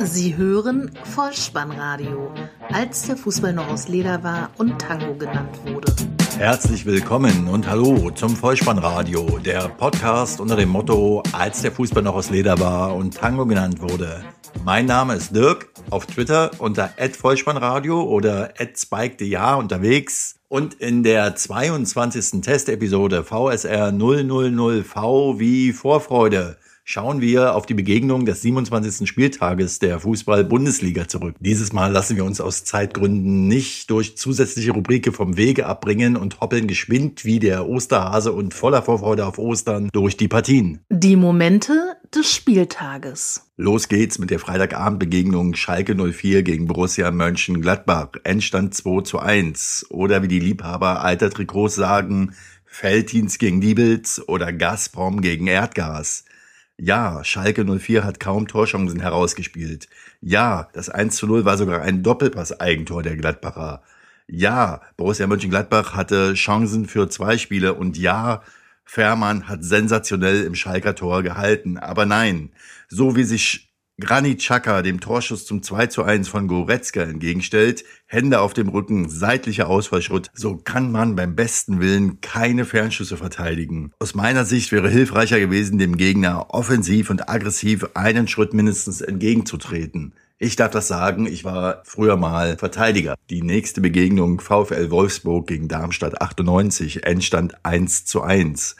Sie hören Vollspannradio, als der Fußball noch aus Leder war und Tango genannt wurde. Herzlich willkommen und hallo zum Vollspannradio, der Podcast unter dem Motto, als der Fußball noch aus Leder war und Tango genannt wurde. Mein Name ist Dirk, auf Twitter unter @vollspannradio oder @spike_dh unterwegs und in der 22. Testepisode VSR 000V wie Vorfreude schauen wir auf die Begegnung des 27. Spieltages der Fußball-Bundesliga zurück. Dieses Mal lassen wir uns aus Zeitgründen nicht durch zusätzliche Rubrike vom Wege abbringen und hoppeln geschwind wie der Osterhase und voller Vorfreude auf Ostern durch die Partien. Die Momente des Spieltages. Los geht's mit der Freitagabendbegegnung Schalke 04 gegen Borussia Mönchengladbach. Endstand 2 zu 1. Oder wie die Liebhaber alter Trikots sagen, Felddienst gegen Diebels oder Gazprom gegen Erdgas. Ja, Schalke 04 hat kaum Torchancen herausgespielt. Ja, das 1 zu 0 war sogar ein Doppelpass-Eigentor der Gladbacher. Ja, Borussia Mönchengladbach hatte Chancen für zwei Spiele und ja, Fährmann hat sensationell im Schalker Tor gehalten. Aber nein, so wie sich Granit Xhaka dem Torschuss zum 2 zu 1 von Goretzka entgegenstellt, Hände auf dem Rücken, seitlicher Ausfallschritt, so kann man beim besten Willen keine Fernschüsse verteidigen. Aus meiner Sicht wäre hilfreicher gewesen, dem Gegner offensiv und aggressiv einen Schritt mindestens entgegenzutreten. Ich darf das sagen, ich war früher mal Verteidiger. Die nächste Begegnung VfL Wolfsburg gegen Darmstadt 98, Endstand 1 zu 1.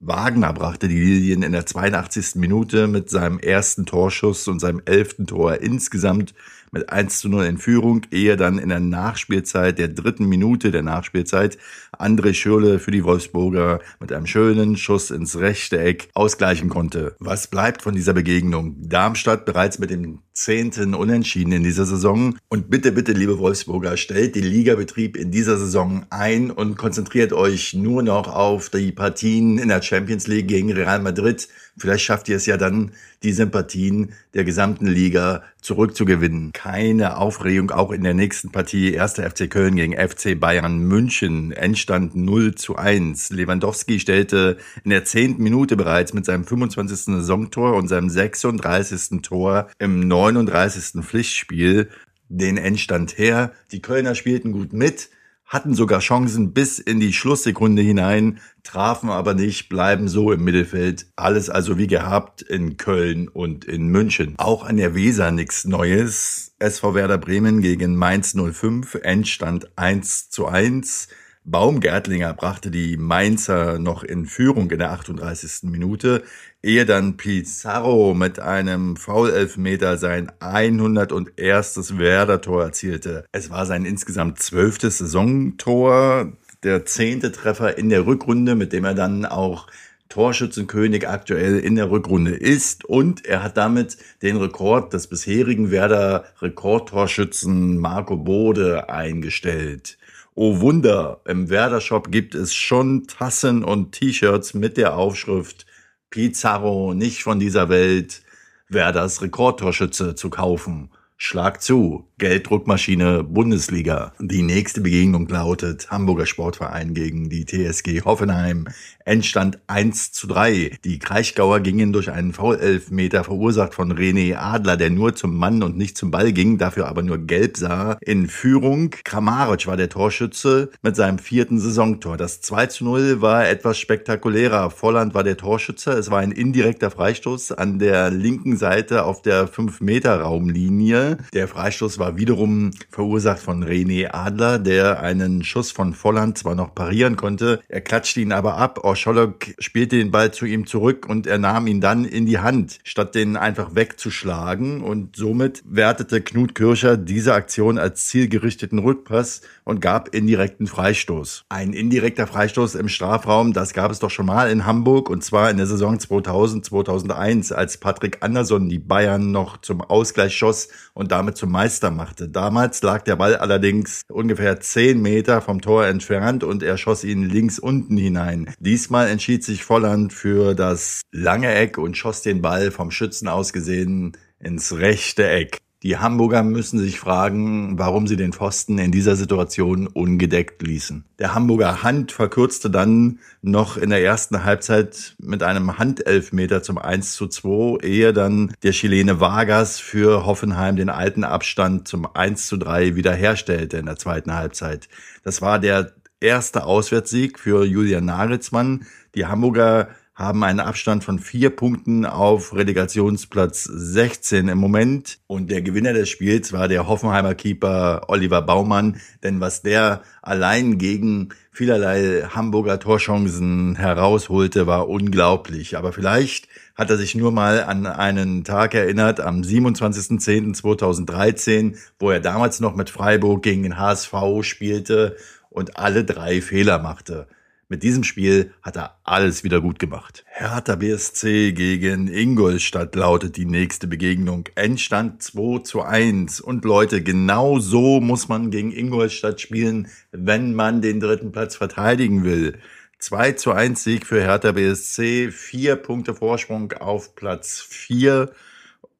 Wagner brachte die Lilien in der 82. Minute mit seinem ersten Torschuss und seinem elften Tor insgesamt mit 1 zu 0 in Führung, ehe dann in der Nachspielzeit, der dritten Minute der Nachspielzeit, André Schürle für die Wolfsburger mit einem schönen Schuss ins rechte Eck ausgleichen konnte. Was bleibt von dieser Begegnung? Darmstadt bereits mit dem zehnten Unentschieden in dieser Saison. Und bitte, bitte, liebe Wolfsburger, stellt den Ligabetrieb in dieser Saison ein und konzentriert euch nur noch auf die Partien in der Champions League gegen Real Madrid. Vielleicht schafft ihr es ja dann, die Sympathien der gesamten Liga zurückzugewinnen. Keine Aufregung auch in der nächsten Partie. 1. FC Köln gegen FC Bayern München. Endstand 0 zu 1. Lewandowski stellte in der zehnten Minute bereits mit seinem 25. Saisontor und seinem 36. Tor im 39. Pflichtspiel den Endstand her. Die Kölner spielten gut mit, hatten sogar Chancen bis in die Schlusssekunde hinein, trafen aber nicht, bleiben so im Mittelfeld. Alles also wie gehabt in Köln und in München. Auch an der Weser nichts Neues. SV Werder Bremen gegen Mainz 05, Endstand 1 zu 1. Baumgärtlinger brachte die Mainzer noch in Führung in der 38. Minute, ehe dann Pizarro mit einem Foulelfmeter sein 101. Werder-Tor erzielte. Es war sein insgesamt zwölftes Saisontor, der zehnte Treffer in der Rückrunde, mit dem er dann auch Torschützenkönig aktuell in der Rückrunde ist und er hat damit den Rekord des bisherigen Werder Rekordtorschützen Marco Bode eingestellt. Oh Wunder, im Werder Shop gibt es schon Tassen und T-Shirts mit der Aufschrift Pizarro nicht von dieser Welt, Werders Rekordtorschütze zu kaufen. Schlag zu, Gelddruckmaschine Bundesliga. Die nächste Begegnung lautet Hamburger Sportverein gegen die TSG Hoffenheim. Endstand 1 zu 3. Die Kraichgauer gingen durch einen Foul-Elfmeter verursacht von René Adler, der nur zum Mann und nicht zum Ball ging, dafür aber nur gelb sah, in Führung. Kramaric war der Torschütze mit seinem vierten Saisontor. Das 2 zu 0 war etwas spektakulärer. Volland war der Torschütze. Es war ein indirekter Freistoß an der linken Seite auf der 5-Meter-Raumlinie. Der Freistoß war wiederum verursacht von René Adler, der einen Schuss von Volland zwar noch parieren konnte, er klatschte ihn aber ab. Orscholok spielte den Ball zu ihm zurück und er nahm ihn dann in die Hand, statt den einfach wegzuschlagen. Und somit wertete Knut Kircher diese Aktion als zielgerichteten Rückpass und gab indirekten Freistoß. Ein indirekter Freistoß im Strafraum, das gab es doch schon mal in Hamburg und zwar in der Saison 2000-2001, als Patrick Anderson die Bayern noch zum Ausgleich schoss und damit zum Meister machte. Damals lag der Ball allerdings ungefähr 10 Meter vom Tor entfernt und er schoss ihn links unten hinein. Diesmal entschied sich Volland für das lange Eck und schoss den Ball vom Schützen aus gesehen ins rechte Eck. Die Hamburger müssen sich fragen, warum sie den Pfosten in dieser Situation ungedeckt ließen. Der Hamburger Hand verkürzte dann noch in der ersten Halbzeit mit einem Handelfmeter zum 1 zu 2, ehe dann der Chilene Vargas für Hoffenheim den alten Abstand zum 1 zu 3 wiederherstellte in der zweiten Halbzeit. Das war der erste Auswärtssieg für Julian Nagelsmann. Die Hamburger haben einen Abstand von vier Punkten auf Relegationsplatz 16 im Moment. Und der Gewinner des Spiels war der Hoffenheimer Keeper Oliver Baumann. Denn was der allein gegen vielerlei Hamburger Torchancen herausholte, war unglaublich. Aber vielleicht hat er sich nur mal an einen Tag erinnert, am 27.10.2013, wo er damals noch mit Freiburg gegen den HSV spielte und alle drei Fehler machte. Mit diesem Spiel hat er alles wieder gut gemacht. Hertha BSC gegen Ingolstadt lautet die nächste Begegnung. Endstand 2 zu 1. Und Leute, genau so muss man gegen Ingolstadt spielen, wenn man den dritten Platz verteidigen will. 2 zu 1 Sieg für Hertha BSC, vier Punkte Vorsprung auf Platz 4.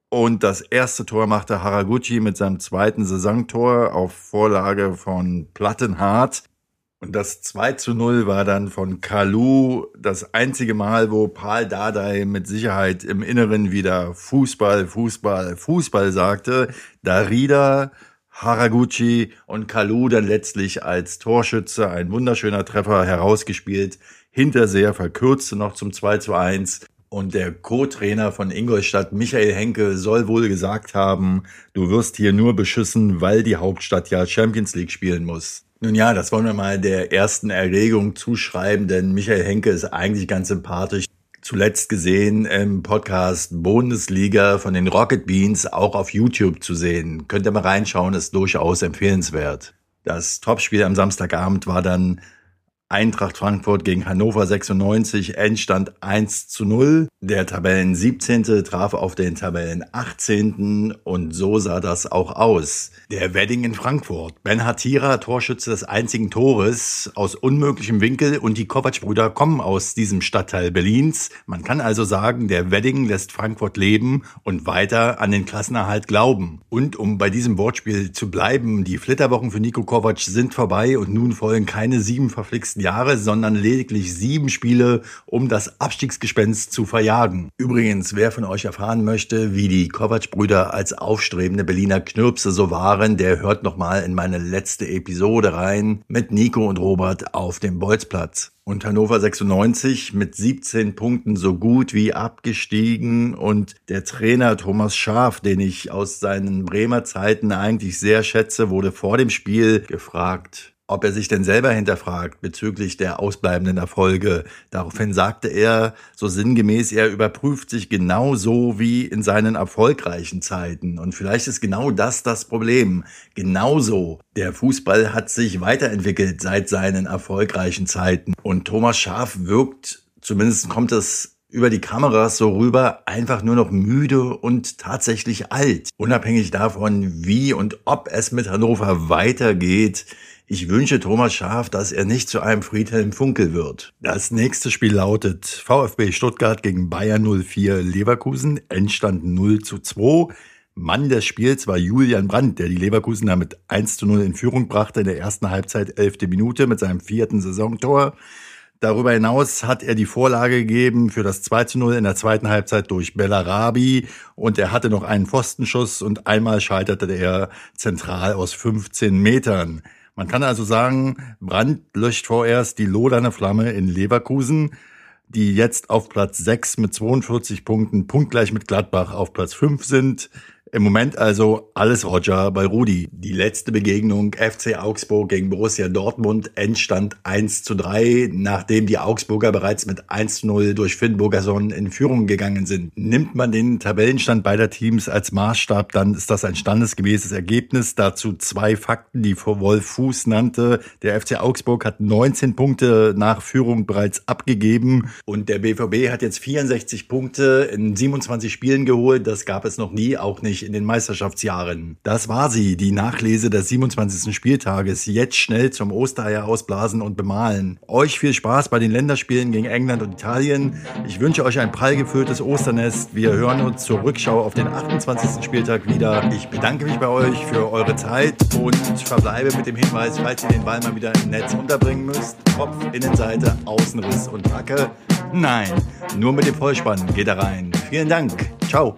Und das erste Tor machte Haraguchi mit seinem zweiten Saisontor auf Vorlage von Plattenhardt. Und das 2 zu 0 war dann von Kalu das einzige Mal, wo Paul Dardai mit Sicherheit im Inneren wieder Fußball, Fußball, Fußball sagte. Darida, Haraguchi und Kalu dann letztlich als Torschütze ein wunderschöner Treffer herausgespielt. Hinterseher verkürzte noch zum 2 zu 1. Und der Co-Trainer von Ingolstadt, Michael Henke, soll wohl gesagt haben, du wirst hier nur beschissen, weil die Hauptstadt ja Champions League spielen muss. Nun ja, das wollen wir mal der ersten Erregung zuschreiben, denn Michael Henke ist eigentlich ganz sympathisch. Zuletzt gesehen im Podcast Bundesliga von den Rocket Beans auch auf YouTube zu sehen. Könnt ihr mal reinschauen, ist durchaus empfehlenswert. Das Topspiel am Samstagabend war dann Eintracht Frankfurt gegen Hannover 96, Endstand 1 zu 0. Der Tabellen 17. traf auf den Tabellen 18. und so sah das auch aus. Der Wedding in Frankfurt. Ben Hatira, Torschütze des einzigen Tores aus unmöglichem Winkel und die Kovac-Brüder kommen aus diesem Stadtteil Berlins. Man kann also sagen, der Wedding lässt Frankfurt leben und weiter an den Klassenerhalt glauben. Und um bei diesem Wortspiel zu bleiben, die Flitterwochen für Nico Kovac sind vorbei und nun folgen keine sieben verflixten letzten Jahre, sondern lediglich sieben Spiele, um das Abstiegsgespenst zu verjagen. Übrigens, wer von euch erfahren möchte, wie die Kovac-Brüder als aufstrebende Berliner Knirpse so waren, der hört nochmal in meine letzte Episode rein mit Nico und Robert auf dem Bolzplatz. Und Hannover 96 mit 17 Punkten so gut wie abgestiegen. Und der Trainer Thomas Schaaf, den ich aus seinen Bremer Zeiten eigentlich sehr schätze, wurde vor dem Spiel gefragt, ob er sich denn selber hinterfragt bezüglich der ausbleibenden Erfolge. Daraufhin sagte er so sinngemäß, er überprüft sich genauso wie in seinen erfolgreichen Zeiten. Und vielleicht ist genau das das Problem. Genauso. Der Fußball hat sich weiterentwickelt seit seinen erfolgreichen Zeiten. Und Thomas Schaaf wirkt, zumindest kommt es über die Kameras so rüber, einfach nur noch müde und tatsächlich alt. Unabhängig davon, wie und ob es mit Hannover weitergeht, ich wünsche Thomas Schaaf, dass er nicht zu einem Friedhelm Funkel wird. Das nächste Spiel lautet VfB Stuttgart gegen Bayern 04 Leverkusen, Endstand 0 zu 2. Mann des Spiels war Julian Brandt, der die Leverkusen damit 1 zu 0 in Führung brachte in der ersten Halbzeit, elfte Minute mit seinem vierten Saisontor. Darüber hinaus hat er die Vorlage gegeben für das 2 zu 0 in der zweiten Halbzeit durch Bellarabi und er hatte noch einen Pfostenschuss und einmal scheiterte er zentral aus 15 Metern. Man kann also sagen, Brand löscht vorerst die loderne Flamme in Leverkusen, die jetzt auf Platz 6 mit 42 Punkten punktgleich mit Gladbach auf Platz 5 sind. Im Moment also alles Roger bei Rudi. Die letzte Begegnung FC Augsburg gegen Borussia Dortmund Endstand 1 zu 3, nachdem die Augsburger bereits mit 1 zu 0 durch Finn Burgerson in Führung gegangen sind. Nimmt man den Tabellenstand beider Teams als Maßstab, dann ist das ein standesgemäßes Ergebnis. Dazu zwei Fakten, die Wolf Fuß nannte. Der FC Augsburg hat 19 Punkte nach Führung bereits abgegeben und der BVB hat jetzt 64 Punkte in 27 Spielen geholt. Das gab es noch nie, auch nicht euch in den Meisterschaftsjahren. Das war sie, die Nachlese des 27. Spieltages. Jetzt schnell zum Ostereier ausblasen und bemalen. Euch viel Spaß bei den Länderspielen gegen England und Italien. Ich wünsche euch ein prall gefülltes Osternest. Wir hören uns zur Rückschau auf den 28. Spieltag wieder. Ich bedanke mich bei euch für eure Zeit und verbleibe mit dem Hinweis, falls ihr den Ball mal wieder im Netz unterbringen müsst. Kopf, Innenseite, Außenriss und Hacke. Nein, nur mit dem Vollspann geht er rein. Vielen Dank. Ciao.